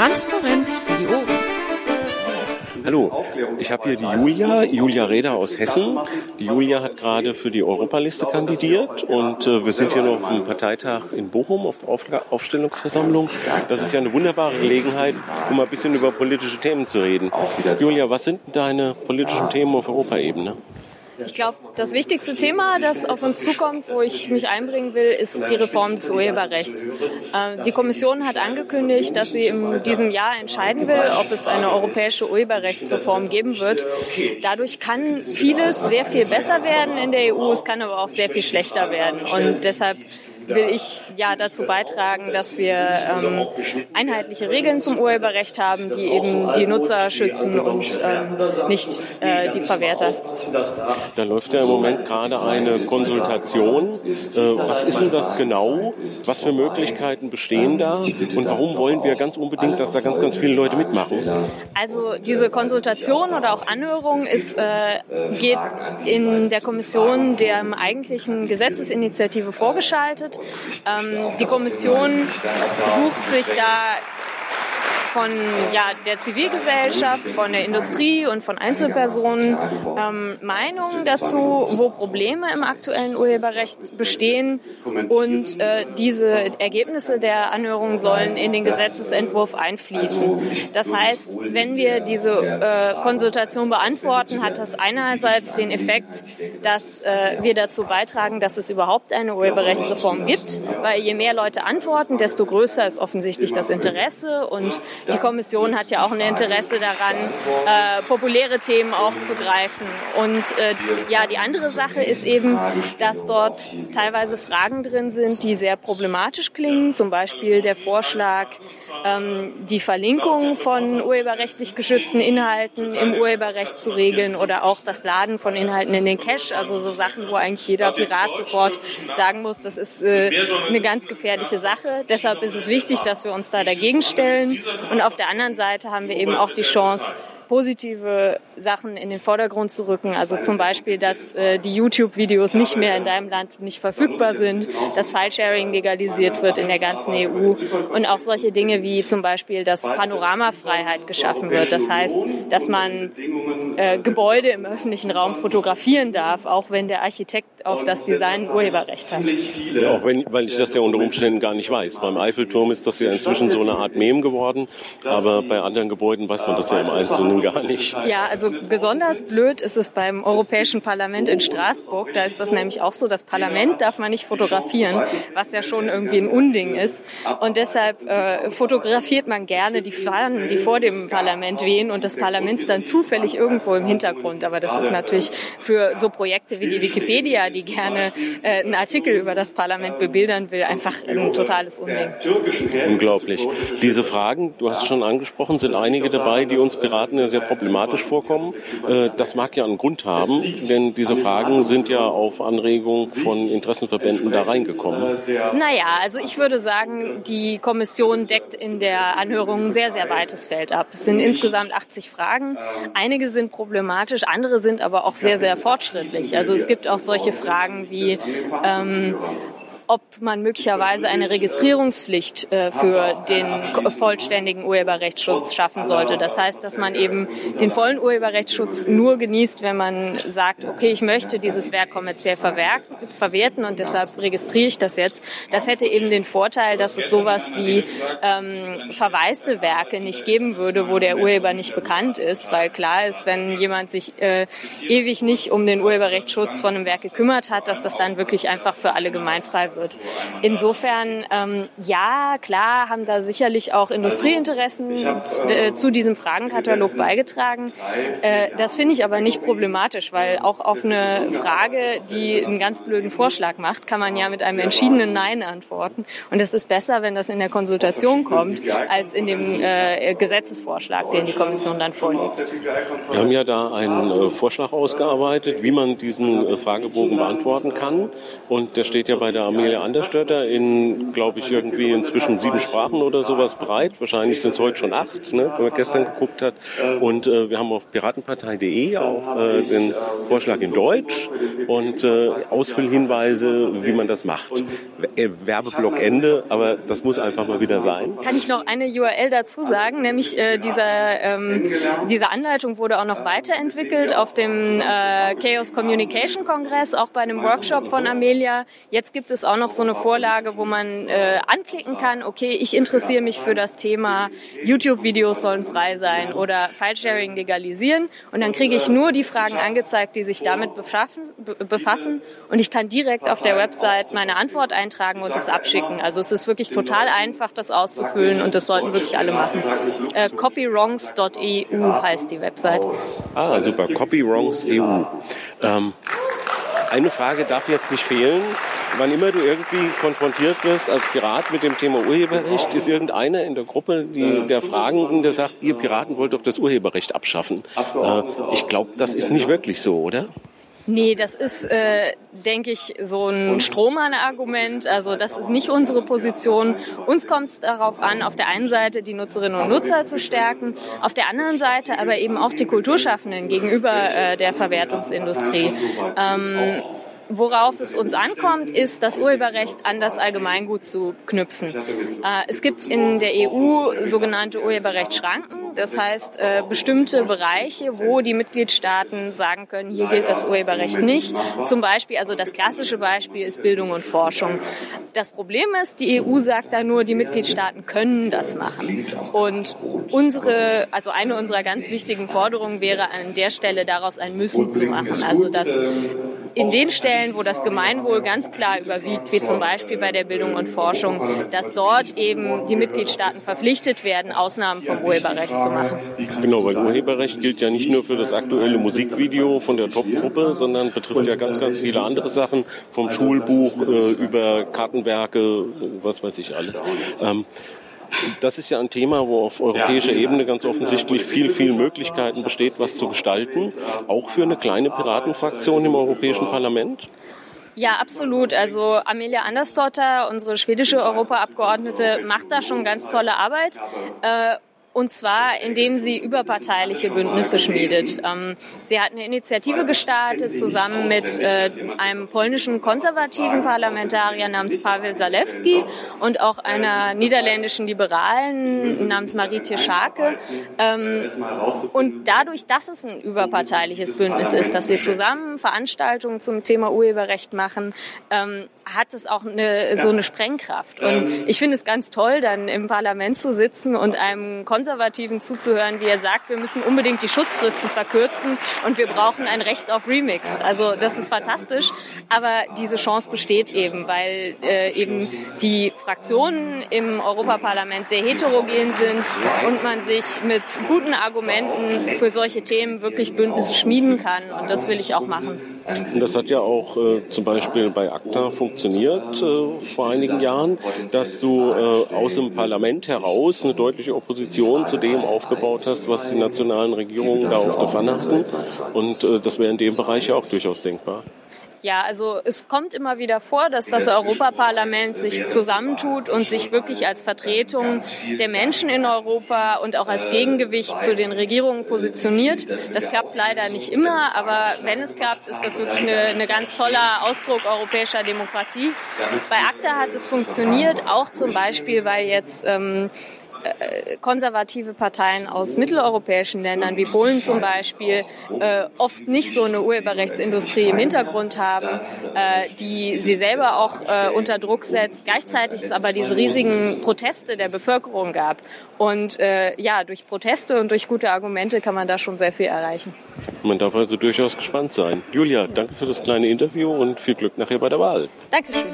Transparenz für die Ohren. Hallo, ich habe hier die Julia, Julia Reda aus Hessen. Die Julia hat gerade für die Europaliste kandidiert und äh, wir sind hier noch auf dem Parteitag in Bochum auf der Auf Aufstellungsversammlung. Das ist ja eine wunderbare Gelegenheit, um ein bisschen über politische Themen zu reden. Julia, was sind deine politischen Themen auf Europaebene? Ich glaube, das wichtigste Thema, das auf uns zukommt, wo ich mich einbringen will, ist die Reform des Urheberrechts. Äh, die Kommission hat angekündigt, dass sie in diesem Jahr entscheiden will, ob es eine europäische Urheberrechtsreform geben wird. Dadurch kann vieles sehr viel besser werden in der EU, es kann aber auch sehr viel schlechter werden. Und deshalb will ich ja dazu beitragen, dass wir ähm, einheitliche Regeln zum Urheberrecht haben, die eben die Nutzer schützen und ähm, nicht äh, die Verwerter. Da läuft ja im Moment gerade eine Konsultation. Äh, was ist denn das genau? Was für Möglichkeiten bestehen da? Und warum wollen wir ganz unbedingt, dass da ganz, ganz viele Leute mitmachen? Also diese Konsultation oder auch Anhörung ist, äh, geht in der Kommission der eigentlichen Gesetzesinitiative vorgeschaltet. Ähm, die Kommission sucht sich da von ja, der Zivilgesellschaft, von der Industrie und von Einzelpersonen ähm, Meinungen dazu, wo Probleme im aktuellen Urheberrecht bestehen. Und äh, diese Ergebnisse der Anhörung sollen in den Gesetzesentwurf einfließen. Das heißt, wenn wir diese äh, Konsultation beantworten, hat das einerseits den Effekt, dass äh, wir dazu beitragen, dass es überhaupt eine Urheberrechtsreform gibt, weil je mehr Leute antworten, desto größer ist offensichtlich das Interesse und die Kommission hat ja auch ein Interesse daran, äh, populäre Themen aufzugreifen. Und äh, ja, die andere Sache ist eben, dass dort teilweise Fragen drin sind, die sehr problematisch klingen. Zum Beispiel der Vorschlag, ähm, die Verlinkung von urheberrechtlich geschützten Inhalten im Urheberrecht zu regeln oder auch das Laden von Inhalten in den Cache. Also so Sachen, wo eigentlich jeder Pirat sofort sagen muss, das ist äh, eine ganz gefährliche Sache. Deshalb ist es wichtig, dass wir uns da dagegen stellen. Und auf der anderen Seite haben wir eben auch die Chance, positive Sachen in den Vordergrund zu rücken. Also zum Beispiel, dass äh, die YouTube-Videos nicht mehr in deinem Land nicht verfügbar sind, dass Filesharing legalisiert wird in der ganzen EU und auch solche Dinge wie zum Beispiel, dass Panoramafreiheit geschaffen wird. Das heißt, dass man äh, Gebäude im öffentlichen Raum fotografieren darf, auch wenn der Architekt auf das Design Urheberrecht hat. Auch wenn, weil ich das ja unter Umständen gar nicht weiß. Beim Eiffelturm ist das ja inzwischen so eine Art Mem geworden, aber bei anderen Gebäuden weiß man das ja im Einzelnen gar nicht. Ja, also besonders blöd ist es beim Europäischen Parlament in Straßburg. Da ist das nämlich auch so, das Parlament darf man nicht fotografieren, was ja schon irgendwie ein Unding ist. Und deshalb äh, fotografiert man gerne die Fahnen, die vor dem Parlament wehen und das Parlament ist dann zufällig irgendwo im Hintergrund. Aber das ist natürlich für so Projekte wie die Wikipedia, die gerne äh, einen Artikel über das Parlament bebildern will, einfach ein totales Unding. Unglaublich. Diese Fragen, du hast es schon angesprochen, sind einige dabei, die uns Piraten sehr problematisch vorkommen. Äh, das mag ja einen Grund haben, denn diese Fragen sind ja auf Anregung von Interessenverbänden da reingekommen. Naja, also ich würde sagen, die Kommission deckt in der Anhörung ein sehr, sehr weites Feld ab. Es sind insgesamt 80 Fragen. Einige sind problematisch, andere sind aber auch sehr, sehr fortschrittlich. Also es gibt auch solche Fragen wie, ähm, ob man möglicherweise eine Registrierungspflicht äh, für den vollständigen Urheberrechtsschutz schaffen sollte. Das heißt, dass man eben den vollen Urheberrechtsschutz nur genießt, wenn man sagt, okay, ich möchte dieses Werk kommerziell verwerten und deshalb registriere ich das jetzt. Das hätte eben den Vorteil, dass es sowas wie ähm, verwaiste Werke nicht geben würde, wo der Urheber nicht bekannt ist, weil klar ist, wenn jemand sich äh, ewig nicht um den Urheberrechtsschutz von einem Werk gekümmert hat, dass das dann wirklich einfach für alle gemeinfrei wird wird. Insofern, ähm, ja, klar, haben da sicherlich auch Industrieinteressen äh, zu diesem Fragenkatalog beigetragen. Äh, das finde ich aber nicht problematisch, weil auch auf eine Frage, die einen ganz blöden Vorschlag macht, kann man ja mit einem entschiedenen Nein antworten. Und es ist besser, wenn das in der Konsultation kommt, als in dem äh, Gesetzesvorschlag, den die Kommission dann vorlegt. Wir haben ja da einen äh, Vorschlag ausgearbeitet, wie man diesen äh, Fragebogen beantworten kann. Und der steht ja bei der Armee Amelia Anderstötter in, glaube ich, irgendwie inzwischen sieben Sprachen oder sowas breit. Wahrscheinlich sind es heute schon acht, ne, wenn man gestern geguckt hat. Und äh, wir haben auf piratenpartei.de auch äh, den Vorschlag in Deutsch und äh, Ausfüllhinweise, wie man das macht. Äh, Werbeblock Ende, aber das muss einfach mal wieder sein. Kann ich noch eine URL dazu sagen, nämlich äh, dieser, ähm, diese Anleitung wurde auch noch weiterentwickelt auf dem äh, Chaos Communication Kongress, auch bei einem Workshop von Amelia. Jetzt gibt es auch noch so eine Vorlage, wo man äh, anklicken kann, okay, ich interessiere mich für das Thema YouTube-Videos sollen frei sein oder File-Sharing legalisieren und dann kriege ich nur die Fragen angezeigt, die sich damit befassen und ich kann direkt auf der Website meine Antwort eintragen und es abschicken. Also es ist wirklich total einfach, das auszufüllen und das sollten wirklich alle machen. Äh, copywrongs.eu heißt die Website. Ah, super. Copywrongs.eu. Ähm, eine Frage darf jetzt nicht fehlen. Wann immer du irgendwie konfrontiert wirst als Pirat mit dem Thema Urheberrecht, ist irgendeiner in der Gruppe die, der Fragenden, der sagt, ihr Piraten wollt doch das Urheberrecht abschaffen. Äh, ich glaube, das ist nicht wirklich so, oder? Nee, das ist, äh, denke ich, so ein Strohmann-Argument. Also das ist nicht unsere Position. Uns kommt es darauf an, auf der einen Seite die Nutzerinnen und Nutzer zu stärken, auf der anderen Seite aber eben auch die Kulturschaffenden gegenüber äh, der Verwertungsindustrie. Ähm, Worauf es uns ankommt, ist, das Urheberrecht an das Allgemeingut zu knüpfen. Äh, es gibt in der EU sogenannte Urheberrechtsschranken, das heißt äh, bestimmte Bereiche, wo die Mitgliedstaaten sagen können, hier gilt das Urheberrecht nicht. Zum Beispiel, also das klassische Beispiel ist Bildung und Forschung. Das Problem ist, die EU sagt da nur, die Mitgliedstaaten können das machen. Und unsere, also eine unserer ganz wichtigen Forderungen wäre an der Stelle daraus ein Müssen zu machen. Also dass in den Stellen, wo das Gemeinwohl ganz klar überwiegt, wie zum Beispiel bei der Bildung und Forschung, dass dort eben die Mitgliedstaaten verpflichtet werden, Ausnahmen vom Urheberrecht zu machen. Genau, weil Urheberrecht gilt ja nicht nur für das aktuelle Musikvideo von der Top-Gruppe, sondern betrifft ja ganz, ganz viele andere Sachen, vom Schulbuch äh, über Kartenwerke, was weiß ich alles. Ähm, das ist ja ein Thema, wo auf europäischer Ebene ganz offensichtlich viel, viel Möglichkeiten besteht, was zu gestalten, auch für eine kleine Piratenfraktion im Europäischen Parlament. Ja, absolut. Also Amelia Andersdotter, unsere schwedische Europaabgeordnete, macht da schon ganz tolle Arbeit. Und zwar, indem sie überparteiliche Bündnisse schmiedet. Ähm, sie hat eine Initiative gestartet zusammen mit äh, einem polnischen konservativen Parlamentarier namens Pavel Zalewski und auch einer niederländischen Liberalen namens Marietje Schake. Ähm, und dadurch, dass es ein überparteiliches Bündnis ist, dass sie zusammen Veranstaltungen zum Thema Urheberrecht machen, ähm, hat es auch eine, so eine Sprengkraft. Und ich finde es ganz toll, dann im Parlament zu sitzen und einem Konservativen zuzuhören, wie er sagt, wir müssen unbedingt die Schutzfristen verkürzen und wir brauchen ein Recht auf Remix. Also das ist fantastisch, aber diese Chance besteht eben, weil äh, eben die Fraktionen im Europaparlament sehr heterogen sind und man sich mit guten Argumenten für solche Themen wirklich Bündnisse schmieden kann. Und das will ich auch machen. Und das hat ja auch äh, zum Beispiel bei ACTA funktioniert äh, vor einigen Jahren, dass du äh, aus dem Parlament heraus eine deutliche Opposition zu dem aufgebaut hast, was die nationalen Regierungen da auf der Pfanne hatten. Und äh, das wäre in dem Bereich ja auch durchaus denkbar. Ja, also es kommt immer wieder vor, dass das Europaparlament sich zusammentut und sich wirklich als Vertretung der Menschen in Europa und auch als Gegengewicht zu den Regierungen positioniert. Das klappt leider nicht immer, aber wenn es klappt, ist das wirklich eine, eine ganz toller Ausdruck europäischer Demokratie. Bei ACTA hat es funktioniert, auch zum Beispiel, weil jetzt ähm, äh, konservative Parteien aus mitteleuropäischen Ländern wie Polen zum Beispiel äh, oft nicht so eine Urheberrechtsindustrie im Hintergrund haben, äh, die sie selber auch äh, unter Druck setzt. Gleichzeitig es aber diese riesigen Proteste der Bevölkerung gab. Und äh, ja, durch Proteste und durch gute Argumente kann man da schon sehr viel erreichen. Man darf also durchaus gespannt sein. Julia, danke für das kleine Interview und viel Glück nachher bei der Wahl. Dankeschön.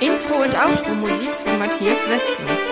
Intro und Outro Musik von Matthias Westner.